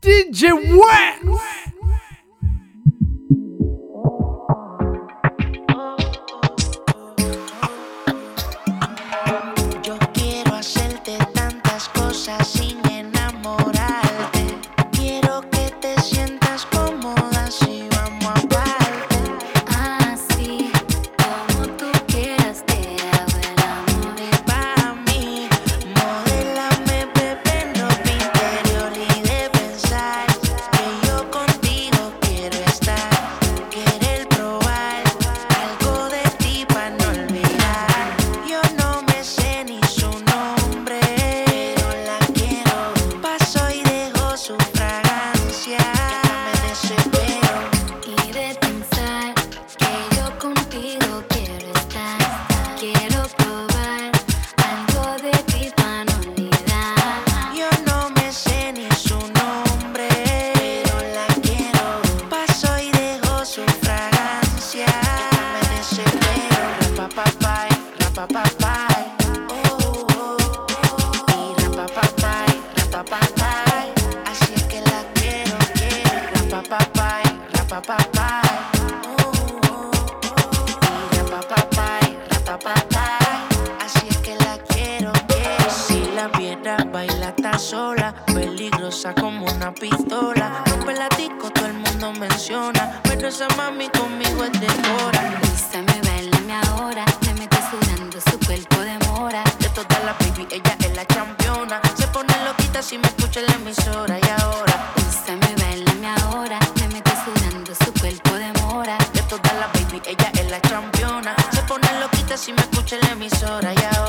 DJ Weers. si me escucha la emisora y ahora. Pues Úsame, bailame ahora. Me meto sudando, su cuerpo demora. De todas las baby, ella es la championa. Se pone loquita si me escucha la emisora y ahora.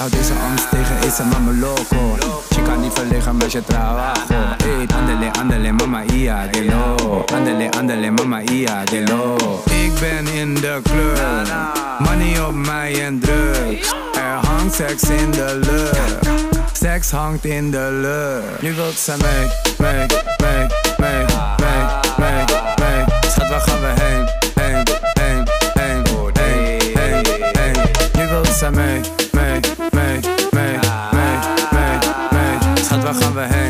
Esa mama loco. Chica ni verlegen met je trabajo. Hey, andele, andele, mama ia, de lo. Andele, andele, mama ia, de lo. Ik ben in de club, money op mij en drugs. Er hangt seks in de lucht. Seks hangt in de lucht. Nu wilt ze mee, mee, mee, mee, mee, mee, mee. Schat, waar gaan we heen, waar gaan we heen,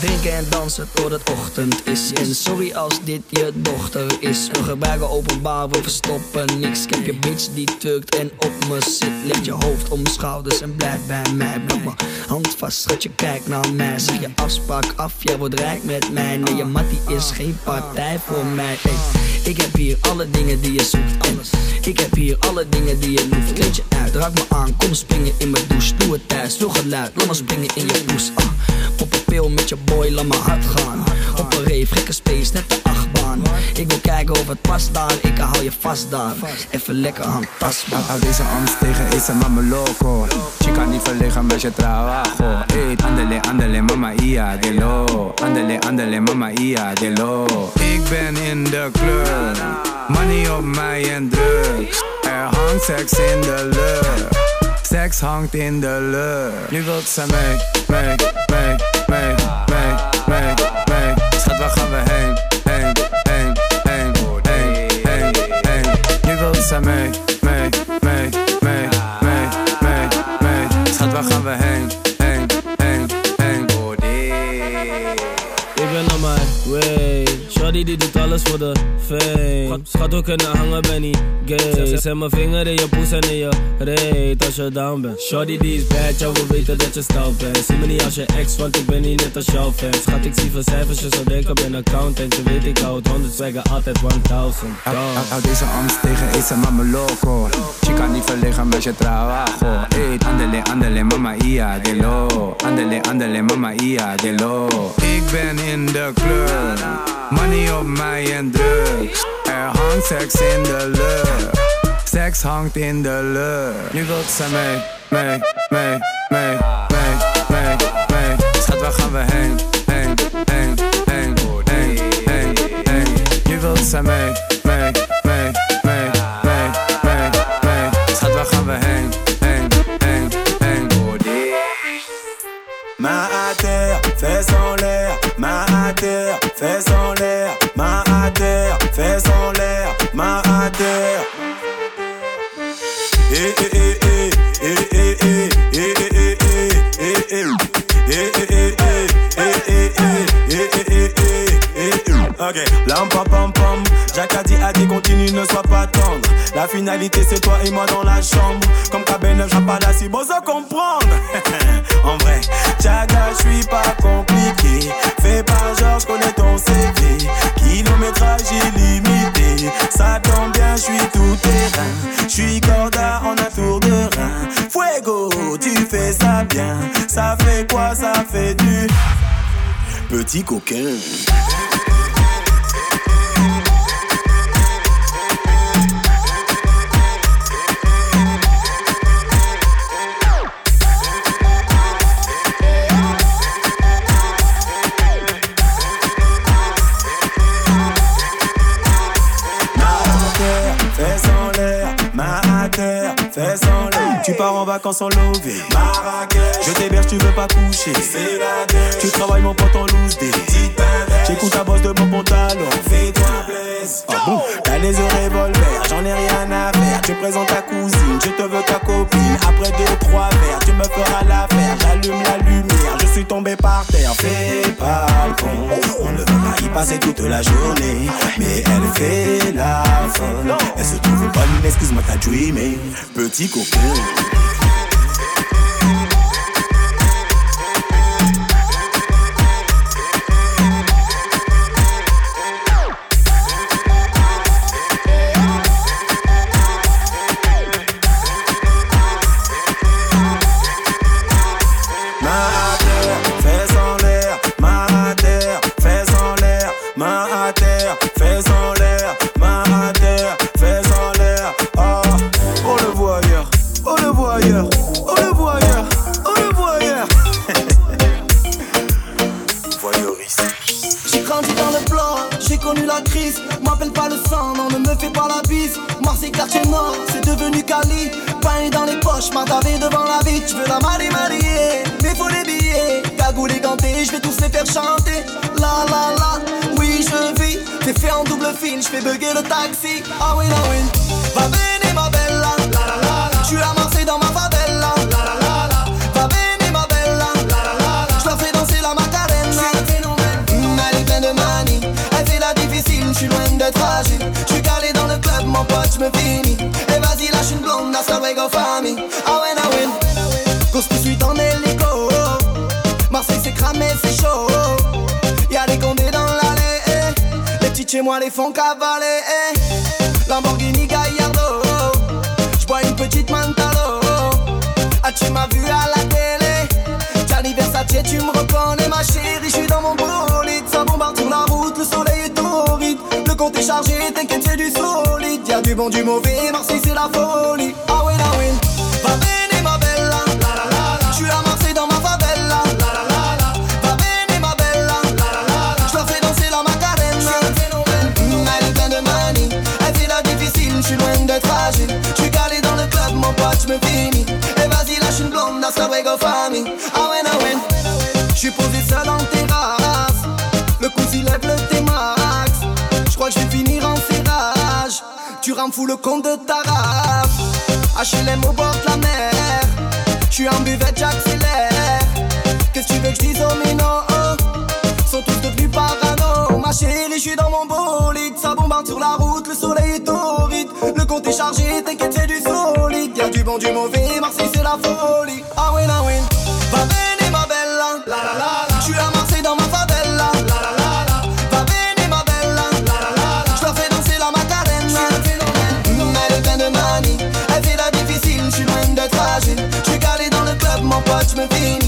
drinken en dansen tot het ochtend is. En sorry als dit je dochter is. We gebruiken openbaar, we verstoppen niks. Ik heb je bitch die tukt en op me zit. Leg je hoofd om mijn schouders en blijf bij mij. Blijf mijn hand vast, schat je kijkt naar mij. Zeg je afspraak af, jij wordt rijk met mij. Nee, je mattie is geen partij voor mij. Hey, ik heb hier alle dingen die je zoekt. En ik heb hier alle dingen die je hoeft. Kleed je uit, raak me aan, kom springen in mijn douche. Doe het thuis, veel geluid, laat me springen in je poes. Ah, op een pil met je boy, laat me hard gaan. Op een rave, gekke space, net de achtbaan. Ik wil kijken of het past daar, ik hou je vast daar. Even lekker handtastbaar. Hou deze angst tegen, esa mama loco. Chica niet verlegen met je trabajo. Hey, andele, andele, mama ia, de lo. Andele, andele, mama ia, de lo. Ik ben in de club, money op mij en drugs. Er hangt seks in de lucht. Seks hangt in de lucht. Nu wilt ze mee, mee, mee, mee, mee, mee, mee. Schat, waar gaan we heen, heen, heen, heen, heen, heen, heen. Nu wilt ze mee, mee, mee, mee, mee, mee, mee. Schat, waar gaan we heen, heen, heen, heen, Ik ben op mijn way. Shorty die doet alles voor de fame. Schat, we kunnen hangen, ben niet gay. Zet mijn vinger in je poes en in je reet als je down bent. Shorty die is bad, jou wil weten dat je stout bent. Zie me niet als je ex, want ik ben niet net als jouw fan. Schat, ik zie veel cijfers, je zou denken een accountant. Je weet, ik hou het 100 swagger, altijd 1000. Hou, deze angst tegen, esa mama loco. Chica niet verlegen met je trabajo. Hey, andele, andele, mama ia, de lo. Andele, andele, mama ia, de lo. Ik ben in de club, money op mij en drugs. Er hangt seks in de lucht. Seks hangt in de lucht. Nu wilt ze mee, mee, mee, mee, mee, mee, mee. Schat, waar gaan we heen, heen, heen, heen, heen, heen, heen. Nu wilt ze mee, mee, mee, mee, mee, mee, mee. Schat, waar gaan we heen, heen, heen, heen. Main à terre, fesses en l'air. Main à terre, fesses en l'air. Main à terre, fesses Ok, lam pam pam pam. Jacques a dit continue, ne sois pas tendre. La finalité c'est toi et moi dans la chambre. Comme Cabernet, j'ai pas si bon à comprendre. en vrai, Tchaga, je suis pas compliqué. Fais pas genre, je connais ton CV. Kilométrage illimité. Ça tombe bien, je suis tout terrain. Je suis corda petit coquin. Pars en vacances en lové. Marrakech, je t'héberge, tu veux pas coucher. C'est la dèche. Tu travailles mon pote en loose day. J'écoute ta bosse de mon pantalon. Fais-toi plaisir. Ah bon? T'as les yeux revolver, j'en ai rien à faire. Tu présentes ta cousine, je te veux ta copine. Après deux, trois verres, tu me feras l'affaire. J'allume la lumière, suis tombé par terre. Fais pas le con, on ne veut pas y passer toute la journée. Mais elle fait la folle. Elle se trouve bonne, excuse-moi, t'as dreamé. Petit coquin. Cali. Pain dans les poches, m'entaver devant la vie. Tu veux la marée mariée, mais faut les billets. Cagoulé ganté, je vais tous les faire chanter. La la la, oui je vis. T'es fait en double fine, je fais bugger le taxi. Ah oui, ah oui. Va bene ma bella, la la la. la. Je suis dans ma favela, la la la. la. Va bene ma bella, la la la. la. Je la fais danser la macarena. Mmh, elle est pleine de manie, elle fait la difficile. Je suis loin d'être fragile. Mon pote, watch me fini E vas-y lâche une blonde, that's how we go famille Ah ouais, ah ouais. Course en hélico. Marseille c'est cramé, c'est chaud. Y'a des condés dans l'allée eh. Les petites chez moi les font cavaler eh. Lamborghini Gallardo. J'bois une petite Mantalo. Ah tu m'as vu à la télé? Gianni Versace tu me reconnais ma chérie. J'suis dans mon bolide, ça bombarde est chargé, t'inquiète, c'est du solide. Y'a du bon, du mauvais, Marseille, c'est la folie. Ah ouais, ah la win. le compte de ta rave. HLM au bord de la mer. Je suis en buvette, j'accélère. Qu'est-ce que tu veux que je dise aux minos Sont tous devenus parano. Ma chérie, j'suis dans mon bolide. Ça bombarde sur la route, le soleil est torride. Le compte est chargé, t'inquiète, c'est du solide. Y'a du bon, du mauvais, Marseille, c'est la folie. Ah, win, ah, oui Va venir, ma belle. La la la la. J'suis à ma judgment thing.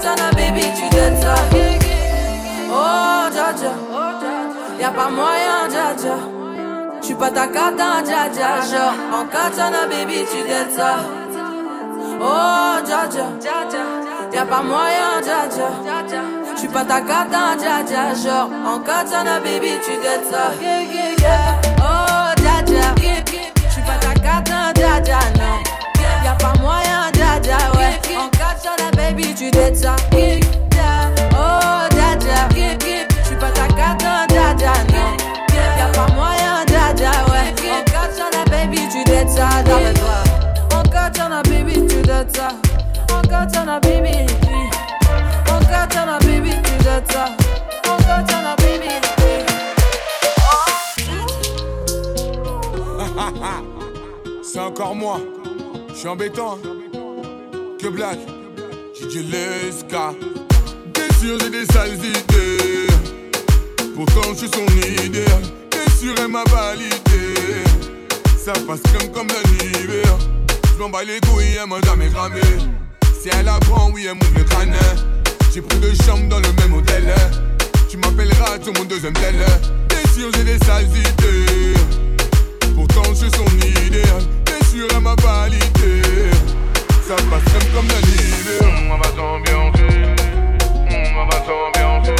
En katana, baby, tu dettes ça. Oh, dja. Y'a pas moyen, dja. J'suis pas ta cata, dja dja. Genre, en katana, baby, tu dettes ça. Oh, dja. Y'a pas moyen, dja. J'suis pas ta cata, dja dja. Genre, en katana, baby, tu dettes ça. Oh, dja. J'suis pas ta cata, dja dja, non. Y'a pas moyen, dja, ouais. En katana, baby, tu dettes ça. Oh, dja. J'suis pas ta dja, non. Y'a pas moyen, ouais. En katana, baby, tu dettes ça. D'après toi. En katana, baby, tu dettes ça. En katana, baby. En katana, baby, tu dettes ça. En katana, baby. C'est encore moi. Je suis embêtant. hein. Que black. Dit l'esca. T'es sûr, j'ai des sales idées. Pourtant, je suis son idéal. T'es sûr, elle m'a validé. Ça passe comme comme l'hiver. Je m'en bats les couilles, elle m'a jamais cramé. Si elle apprend, oui, elle m'ouvre le crâne. J'ai pris deux chambres dans le même hôtel. Tu m'appelleras sur mon deuxième tel. T'es sûr, j'ai des sales idées. Pourtant je suis son idéal T'es sûr elle m'a validé Ça passe comme la l'hiver On va s'ambiancer, on va s'ambiancer,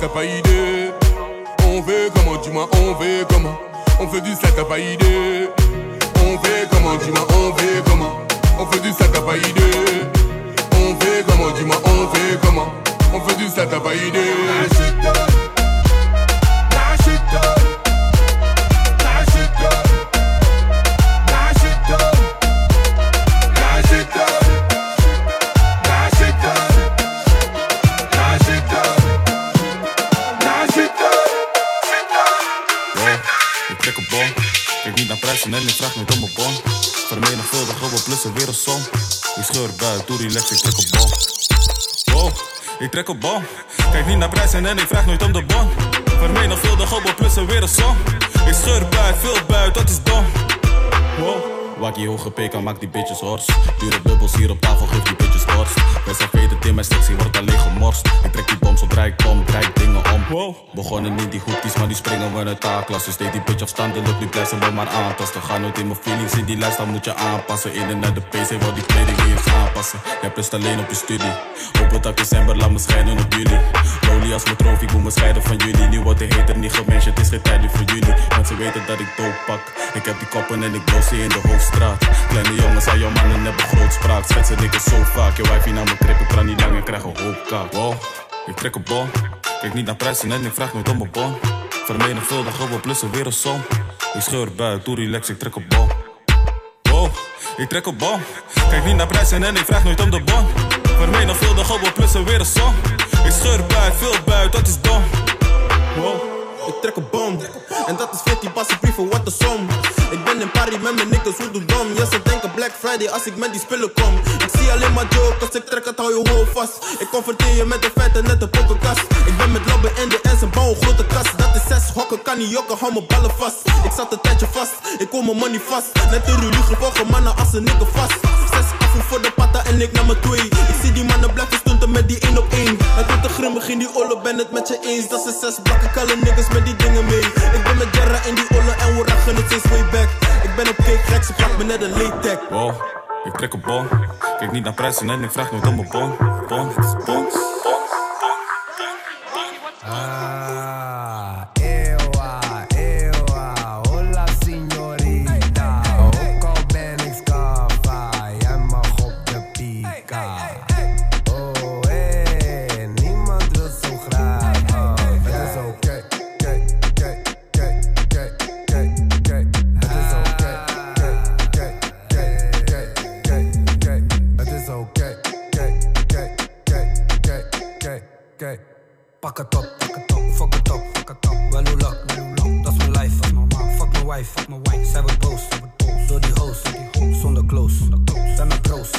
On fait comment, dis-moi, on fait comment. On fait du ça, t'as pas On fait comment, dis-moi, on fait comment. On fait du ça, t'as pas On fait comment, dis-moi, on fait comment. On fait du ça, t'as pas En ik vraag niet om een bon. Vermenigvuldigen we plus een wereldsom. Ik scheur buiten, doe relax, ik trek een bom. Wow, ik trek een bom. Kijk niet naar prijzen en ik vraag nooit om de bon. Vermenigvuldigen we plus een wereldsom. Ik scheur buiten, veel buiten, dat is dom. Wow. Wakkie hoge pk, maak die bitches hors. Dure bubbels hier op tafel, geef die bitches borst. Wij zijn veten in mijn sectie, wordt alleen gemorst. Ik trek die bom zodra ik kom, draai dingen om. Wow. Begonnen niet die hoekjes, maar die springen we uit A-klas. Dus deed die bitch nu blijft ze me maar aantasten. Ga nooit in mijn feelings, in die lijst, dan moet je aanpassen. In en naar de PC, wil die kleding weer eens aanpassen. Jij plust alleen op je studie. Hoop dat december, laat me scheiden op jullie. Rollie als mijn trofee, ik moet me scheiden van jullie. Nu wordt de hater niet gemenst, het is geen tijd voor jullie. Want ze weten dat ik doop pak. Ik heb die koppen en ik bloos ze in de hoofd straat. Kleine jongens aan jouw mannen hebben grootspraak. Schetsen dikke zo vaak. Je wijfie naar mijn krip, ik kan niet lang en krijg een hoop. Wow, ik trek een bon. Kijk niet naar prijzen en ik vraag nooit om een bon. Vermenigvuldig op plussen weer een som. Ik scheur buik, doe relax, ik trek een bon. Wow, ik trek een bon. Kijk niet naar prijzen en ik vraag nooit om de bon. Vermenigvuldig op plussen weer een som. Ik scheur buik, veel buik, dat is dom. Wow, ik trek een bom. En dat is 14 passen brieven, wat een som. Niggas, hoe doe dom. Ja, ze denken Black Friday als ik met die spullen kom. Ik zie alleen maar jokers, ik trek het, hou je hoofd vast. Ik confronteer je met de feiten, net een poppenkast. Ik ben met Lobben in de en bouw een grote kast. Dat is zes hokken, kan niet jokken, hou mijn ballen vast. Ik zat een tijdje vast, ik kom mijn money vast. Net een rulie gevolgen mannen als een nigger vast. Zes affen voor de patta en ik naar mijn twee. Ik zie die mannen blijven stunten met die 1 op 1. Het wordt te grimmig in die olle, ben het met je eens. Dat zijn zes blakke kalle niggas met die dingen mee. Ben op cake gek, ze me net een laytag. Wow, ik trek een bon. Kijk niet naar prijzen en ik vraag nooit om een bon. Bon, bon. Ah, Pak het op, pak het op, fuck het op, fuck het op. Wel hoe lak, dat is mijn life, is mijn ma. Fuck mijn wife, fuck mijn wife. Zij wordt boos. Door die hoes, zonder close. Ben met bro's,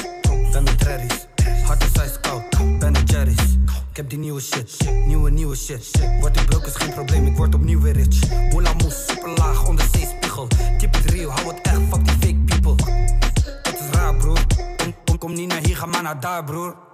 ben met trerries. Hart is ijskoud, ben de jerry's. Ik heb die nieuwe shit, nieuwe, nieuwe shit. Word ik broke is geen probleem, ik word opnieuw weer rich. Moela moes, super laag, onder zeespiegel. Keep it real, hou het echt, fuck die fake people. Dat is raar, broer. Kom, kom, kom niet naar hier, ga maar naar daar, broer.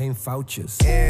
Geen foutjes. Ewa,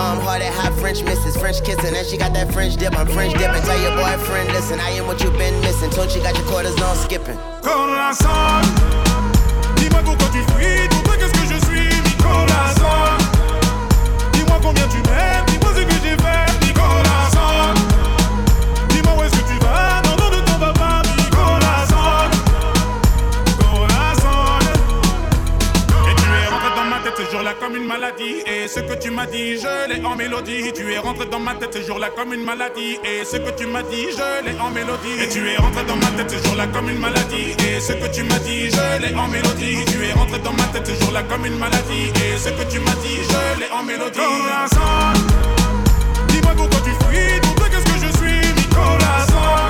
Warm hearted, hot French misses, French kissing, and she got that French dip. I'm French dipping. Tell your boyfriend, listen, I am what you've been missing. Told you got your quarters on skipping. Corazon, dis-moi pourquoi tu fuis, pour toi qu'est-ce que je suis, mi corazon. Dis-moi combien tu m'aimes, Et ce que tu m'as dit, je l'ai en mélodie. Tu es rentré dans ma tête ce jour-là comme une maladie. Et ce que tu m'as dit, je l'ai en mélodie. Et tu es rentré dans ma tête ce jour-là comme une maladie. Et ce que tu m'as dit, je l'ai en mélodie. Tu es rentré dans ma tête ce jour-là comme une maladie. Et ce que tu m'as dit, je l'ai en mélodie. Corazon, dis-moi pourquoi tu fuis. Toi, qu'est-ce que je suis, mi corazon.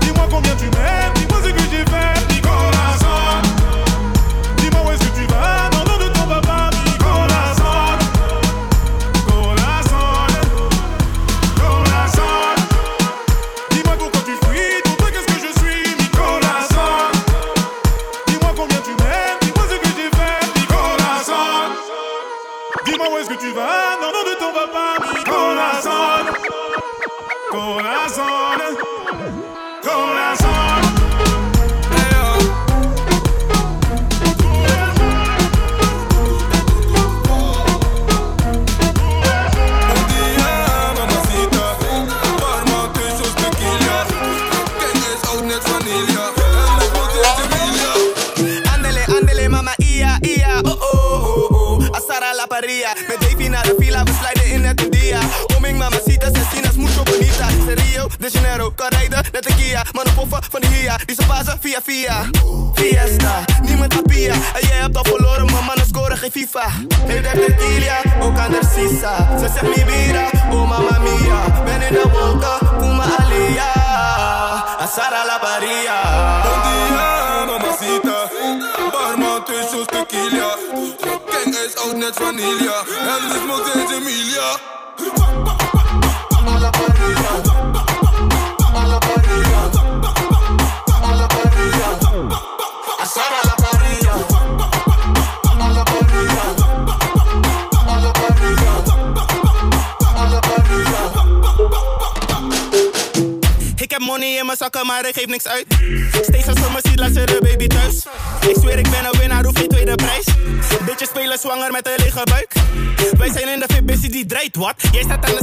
Dis-moi combien tu m'aimes. Dis-moi ce que j'ai fait, mi corazon.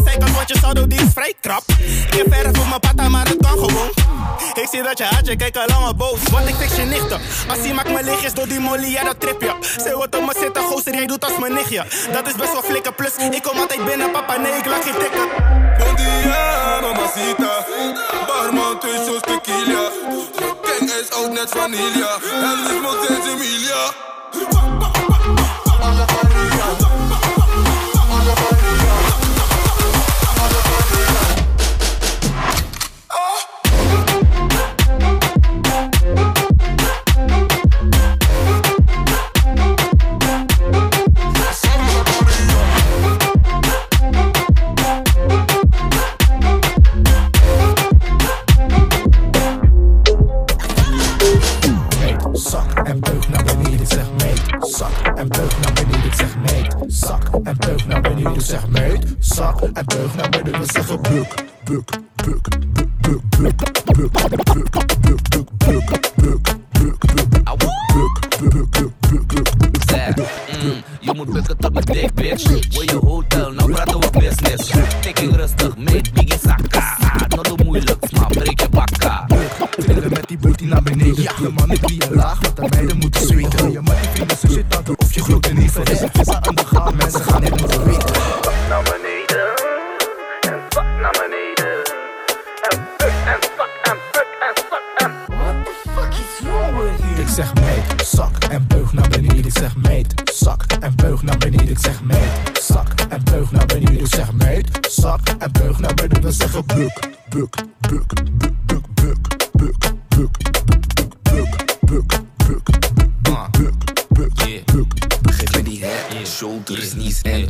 Zijkant, want je saldo die is vrij krap. Ik heb verf voor mijn pata, maar het kan gewoon. Ik zie dat je haat, je kijkt al lang boos. Want ik fix je nichten. Als hij maakt me is door die molly, ja dat trip je. Ze wat om me zitten, gozer, jij doet als mijn nichtje. Dat is best wel flikken, plus ik kom altijd binnen, papa, nee, ik laat geen tikken. Bom dia, mamacita. Barman, twee shots tequila. Kijk eens oud net vanilla. En de smoke is Emilia. Zak Zak en beug naar beneden, we zeggen buk, buk, buk, buk, buk, buk, buk, buk, buk, buk, buk, buk, buk, buk, Mm, je moet bukken tot mijn dik, bitch. Naar beneden. We zeggen buk, buk, buk, buk, buk, buk, buk, buk, buk, buk, buk, buk. Geef me die head, shoulders, knees en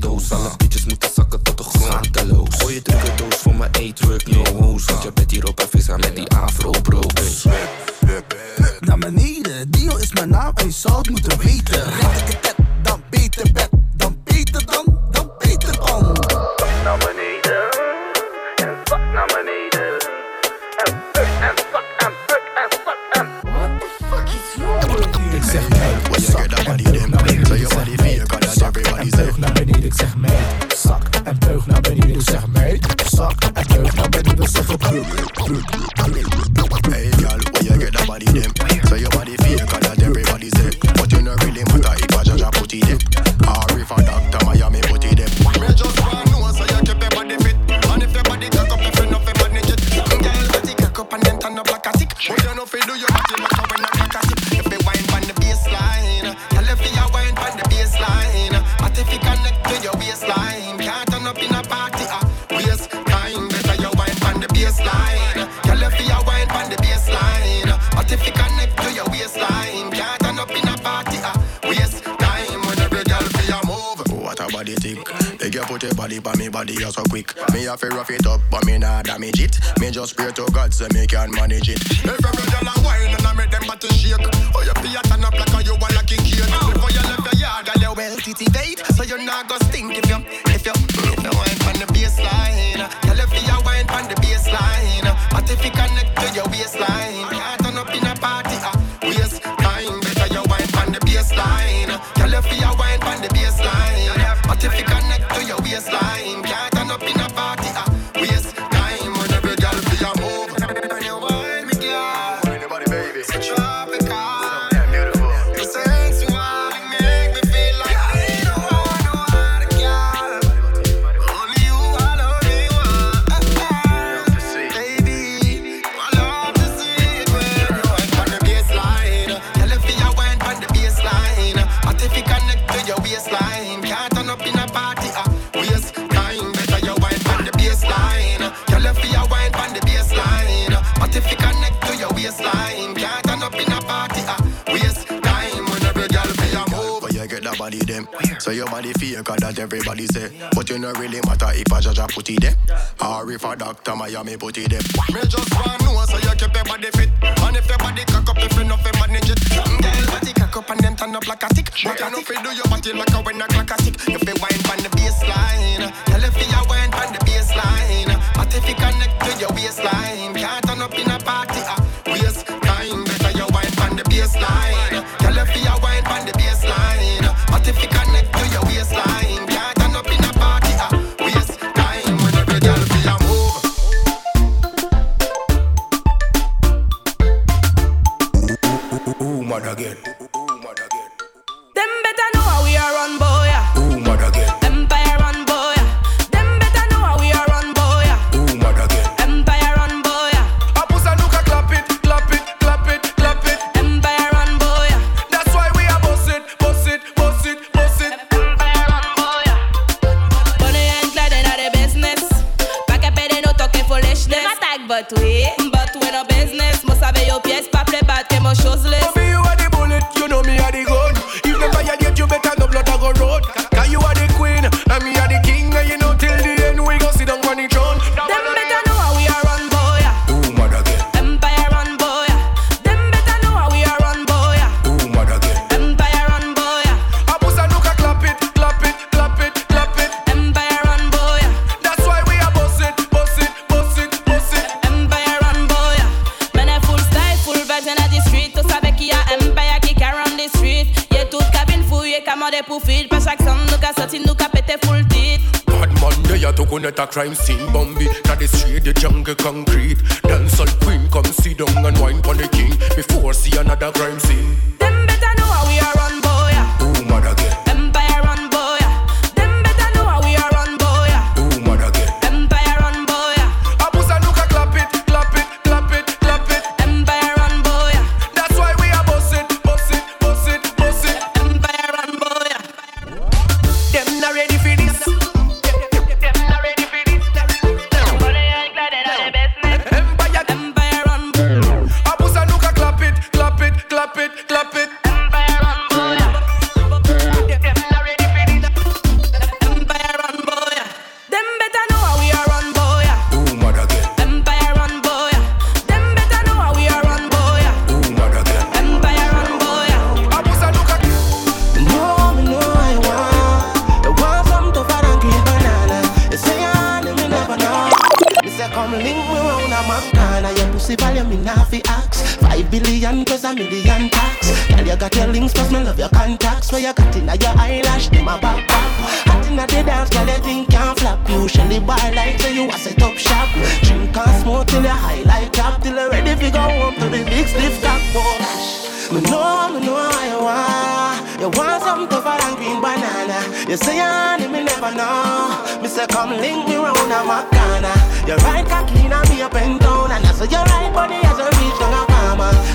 Miami, put it them crime scene million tax. Girl, you got your links, cause me love your contacts. Where you got in your eyelash, them a backpack. Hot in the dance, girl, you think can't flap. Usually buy like so you a set up shop. Drink and smoke till you high like cap. Till you ready fi go home to the big stiff cock. Oh, me know, me know how you want. You want something tougher than green banana. You say honey, me never know. Me say come link me round a Macana. You right cocky now me up and down, and I say you right body as I reach down.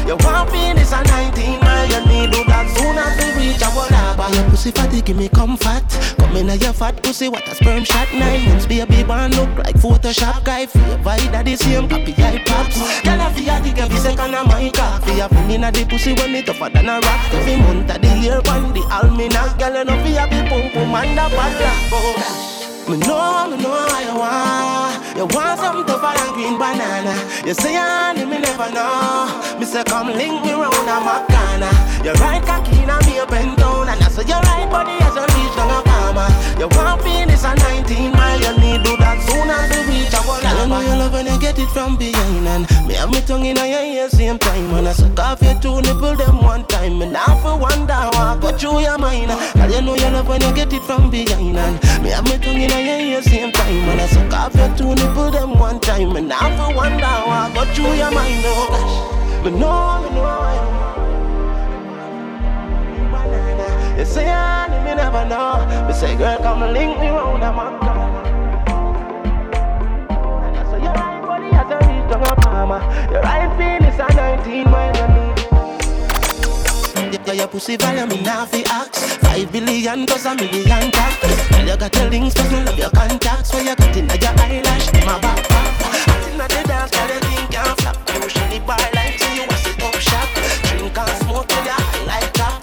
You want penis and 19 man You need do that soon as we reach our lab. Your pussy fatty give me comfort. Come in your fat pussy what a sperm shot. Nine months, baby one look like Photoshop. Guy Fever that the same copy I pops. Girl I feel the every second of my car Fear for me na the pussy when it tougher than a rock. Every month of the year one the almanac Girl you know fear be pump pump and a bad oh, Me know, me know I want. You want something tougher than green banana. You say honey, me never know. Me say come link me round a Macana. You ride cocky in a me up and down, and I say you ride body as you reach down a farmer. You want finish a 19 mile, you need do that soon as you reach a wall. I know you love when you get it from behind, and me have me tongue in your ear same time, and I suck off your two nipple them one time, and now for one down, I go through your mind. Girl, you know you love when you get it from behind, and me have me tongue in your ear same time, and I suck off your two nipple them one time, and now for one down, I go through your mind. Oh. But no, me know. You say, me never know. Me say, girl, come link me round a man. You're right, buddy, as a reach down a palmer. Your right penis a 19 mile a. Yeah, your pussy value me now fi ask Five billion cause a million tax Girl, you got your links cause me love your contacts Where you got in your eyelash, my back Hot inna the dance, girl, you think I'm flap Usually bar like so you want sit up shop Drink and smoke till you high like top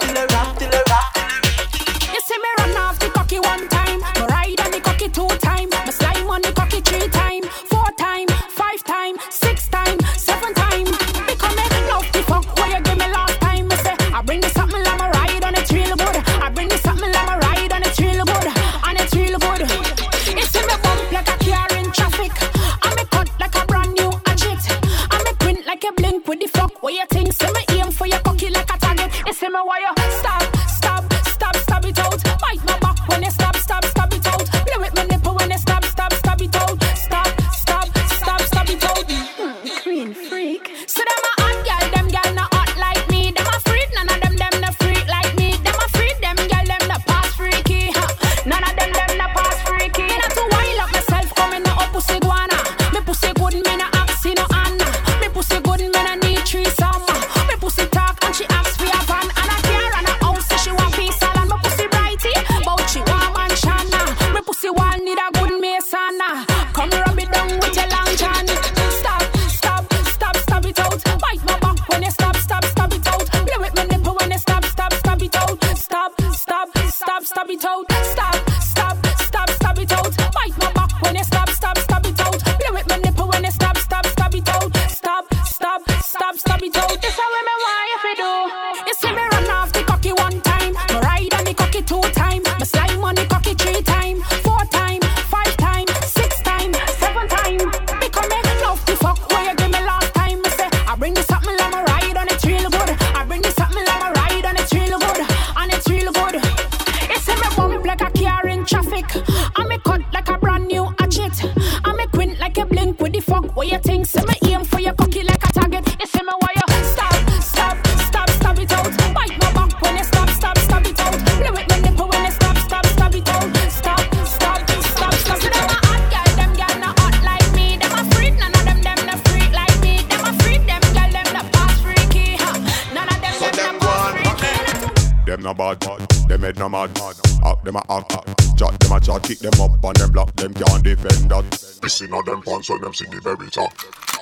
so them see the very top.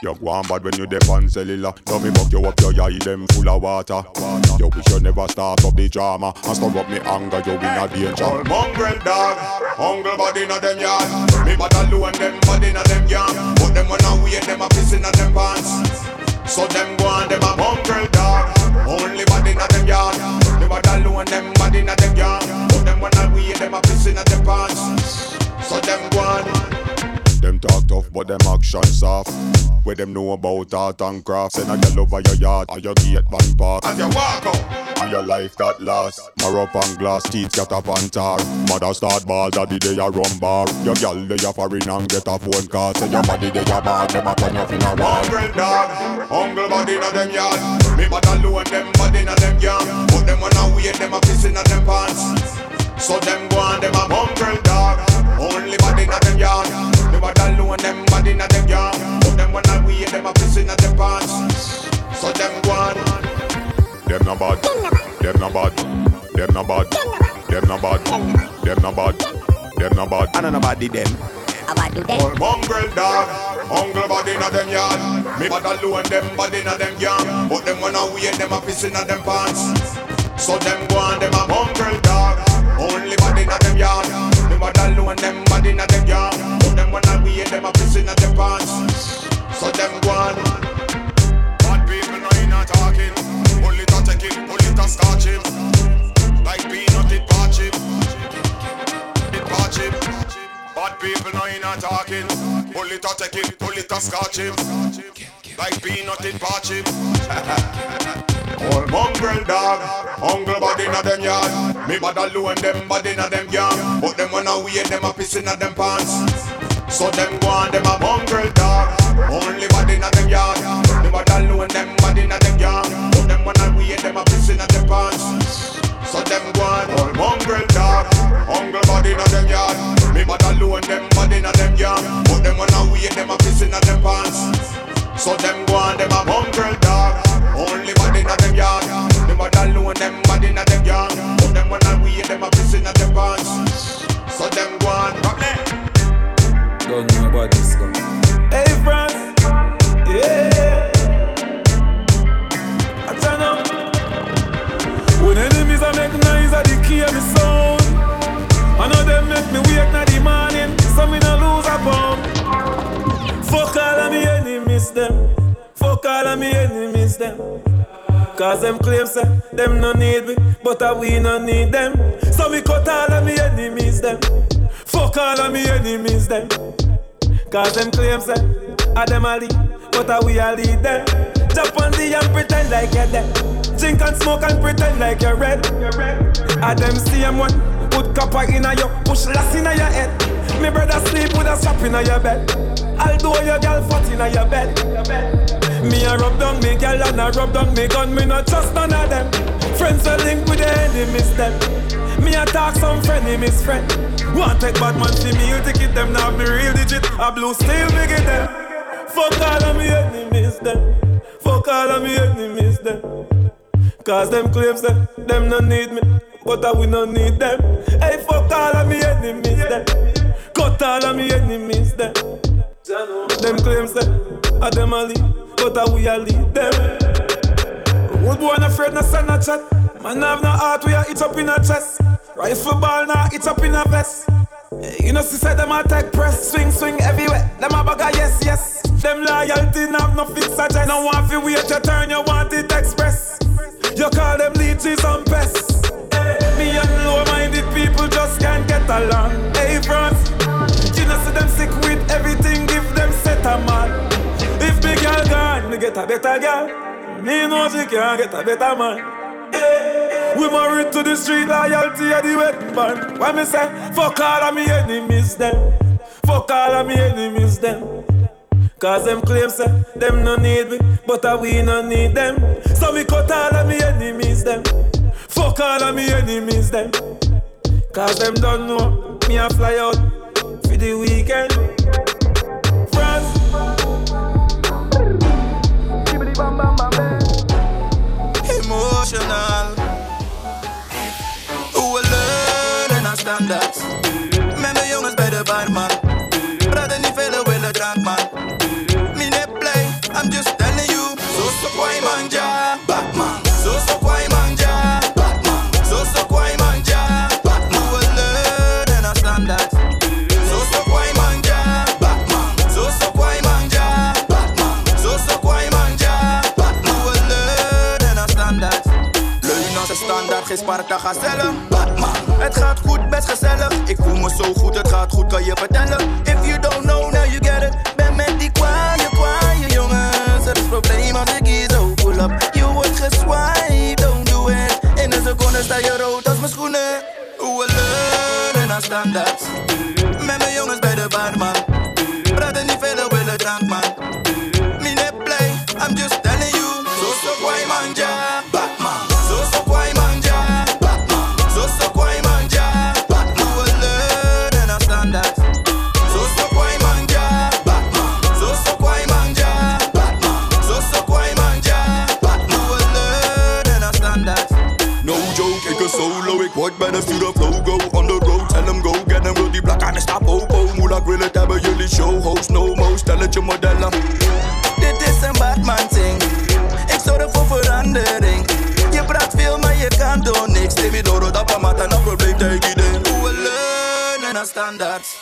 You go on bad when you dep on cellular. Now me buck you up your eye, them full of water. You wish you never start up the drama and stop up me anger. You in a danger. Mongrel dog, hungry body in a them yard. Me bad alone them body in a them yard. But them when I wait, them a pissing on them pants. So them go on, them a mongrel dog. Only body in a them yard. Me bad alone them body in a them yard. But them when I wait, them a pissing on them pants. So them go on. Them talk tough, but them action soft. Where them know about art and craft. Send a girl over your yard or your gate van park. As you walk out, and your life got lost. Mar up and glass, teeth get up and tar. Mother start ball, daddy they a rum bar. Your girl they a foreign and get a phone call. Say your body they a bad, them a turn you in a wall. Mongrel dog, hungle body in a them yard. Me bad alone, them body in a them yard. But them when I wait, them a pissing in them pants. So them go on, them a mongrel dog. Only body in a them yard. Them bad alone, them body in a them yard. But them when I wait, them a pissing in them pants. So them go on. Them no bad. Them no bad. Them no bad. them no bad, them no bad, them no bad. I don't know about them. About the All mongrel dog, mongrel body na them yard. Me bad alone them body na them gang. But them wanna wear them a piss inna them pants. So them go on them a mongrel dog. Only body na them yard. Me bad alone them body na them gang. Them wanna wear them a piss inna them pants. So them go on. Bad people know you not talking. It or take it, it or scotch him. Like peanut it patch him. It patch him. Bad people know you not talking. It or take it, it or scotch him. Like peanut it patch him. All mongrel dog, mongrel body na them yard. Me bad alone them body na them gang. But them wanna wear them a piss inna them pants. So them go on them a mongrel dog. Only body na them yard. Me bad alone them body na them gang. But them wanna wear them a piss inna them pants. So them go on all mongrel dog. Mongrel body na them yard. Me bad alone them body na them gang. But them wanna wear them a piss inna them pants. So them go on them a mongrel dog. Only body na them yard. We no need them. So we cut all of me enemies, them. Fuck all of me enemies, them. Cause them claim say eh, I them a lead, but I we a lead them. Jump on the and pretend like you're dead. Drink and smoke and pretend like you're red. I them same one, put copper in a you, push lass in a your head. Me brother sleep with a strap in a your bed. Although your girl fat in a your bed. Me a rub down me girl and a rub down me gun. Me not trust none of them. Friends will link with the enemies them. Me talk some frenemies friend. Want take bad man see me, you ticket them now me real digit. A blue steel me get them. Fuck all of me enemies them. Fuck all of me enemies them. Cause them claims that them no need me, but I we no need them. Hey, fuck all of me enemies them. Cut all of me enemies them. Them claims that I them a lead, but I we a lead them. Wood boy no afraid no send a chat. Man have no heart, we a it up in a chest. Rifle ball now, it up in a vest. Eh, You know, she said them a take press, swing, swing everywhere. Them a bugger, yes, yes. Them loyalty have no fix suggest. No one fi wait your turn, you want it express. You call them leeches and pests. Eh, Me and low-minded people just can't get along. Hey, France, you know, see them sick with everything, give them set a man. If big girl gone, me get a better girl. Me know she can't get a better man. Eh, eh. We married to the street loyalty of the wedding band. Why me say, fuck all of me enemies them. Fuck all of me enemies them. Cause them claim say, them no need me, but I we no need them. So me cut all of me enemies them. Fuck all of me enemies them. Cause them don't know, me a fly out for the weekend. Emotional. Who will learn en haar standaards. Met mijn jongens bij de standaard, Sparta. Batman. Het gaat goed, best gezellig. Ik voel me zo goed, het gaat goed, kan je vertellen. If you don't know, now you get it. Ben met die kwaaie, kwaaie jongens. Het is probleem als ik hier zo pull up. Je wordt geswiped, don't do it. In een seconde sta je rood als mijn schoenen. Hoe we leunen naar standaards. standards.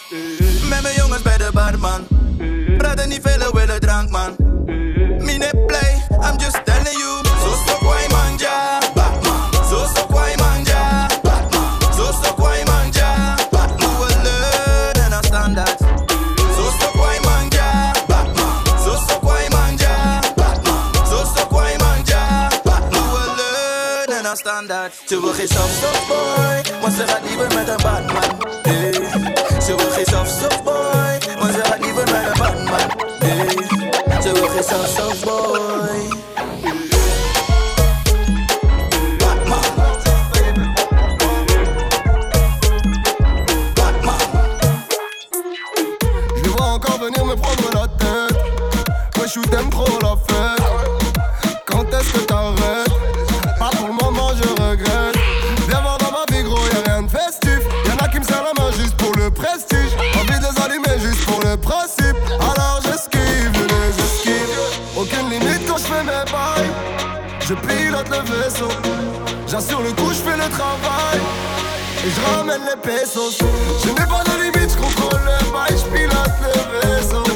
je ramène les pesos. Je n'ai pas de limite, je contrôle le bail, je pilote le vaisseau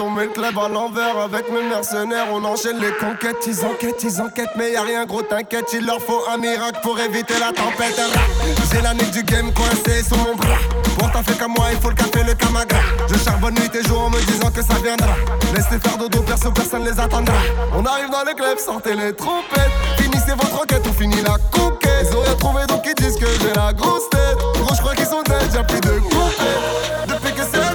on met le club à l'envers avec mes mercenaires. On enchaîne les conquêtes, ils enquêtent, ils enquêtent, mais y a rien gros, t'inquiète. Il leur faut un miracle pour éviter la tempête. J'ai la nuque du game coincée sous mon bras. Pour t'en fait qu'à moi, il faut le café, le camagra. Je charbonne nuit et jour en me disant que ça viendra. Laissez faire dodo, perso, personne les attendra. On arrive dans le club, sortez les trompettes. Finissez votre enquête, on finit la conquête. Ils ont trouvé, donc ils disent que j'ai la grosse tête. Gros, je crois qu'ils sont déjà plus de coupettes. Depuis que c'est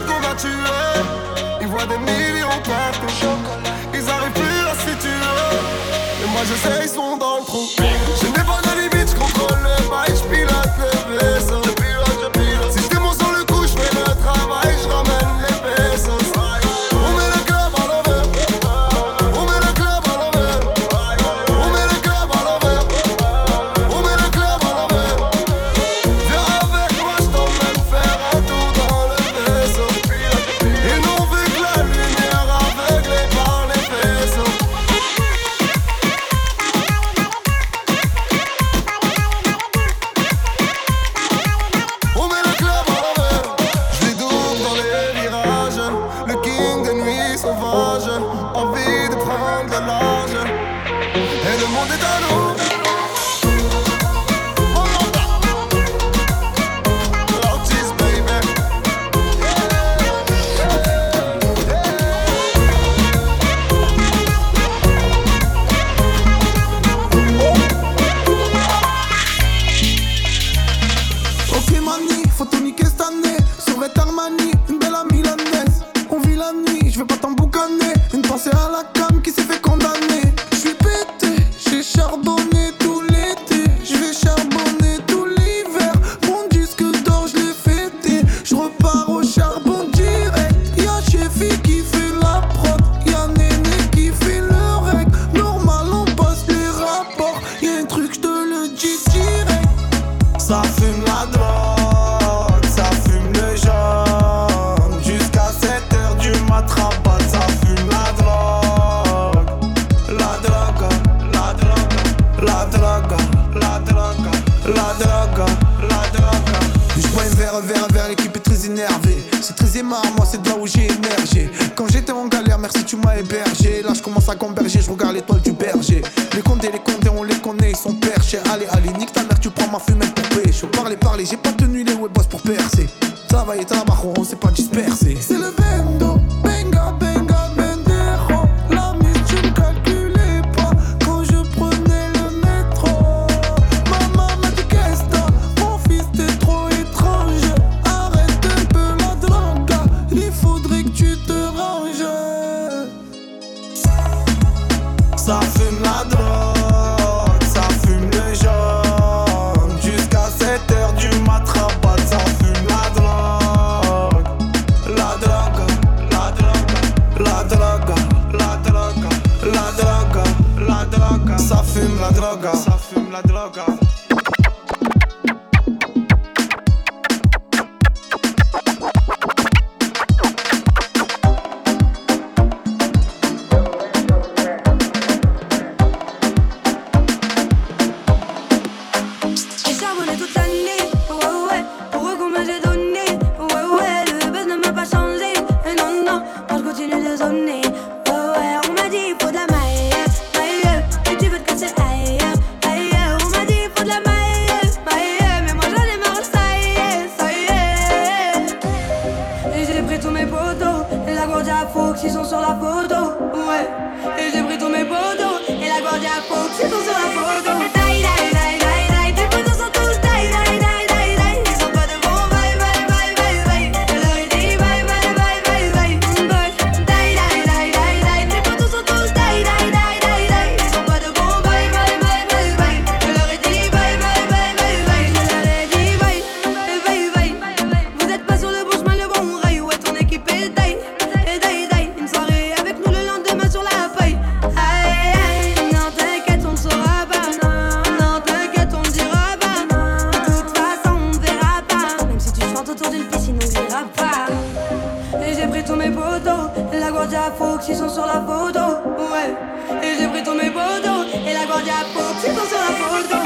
ils sont sur la photo, ouais. Et j'ai pris tous mes et la garde à pop, ils sont sur la photo.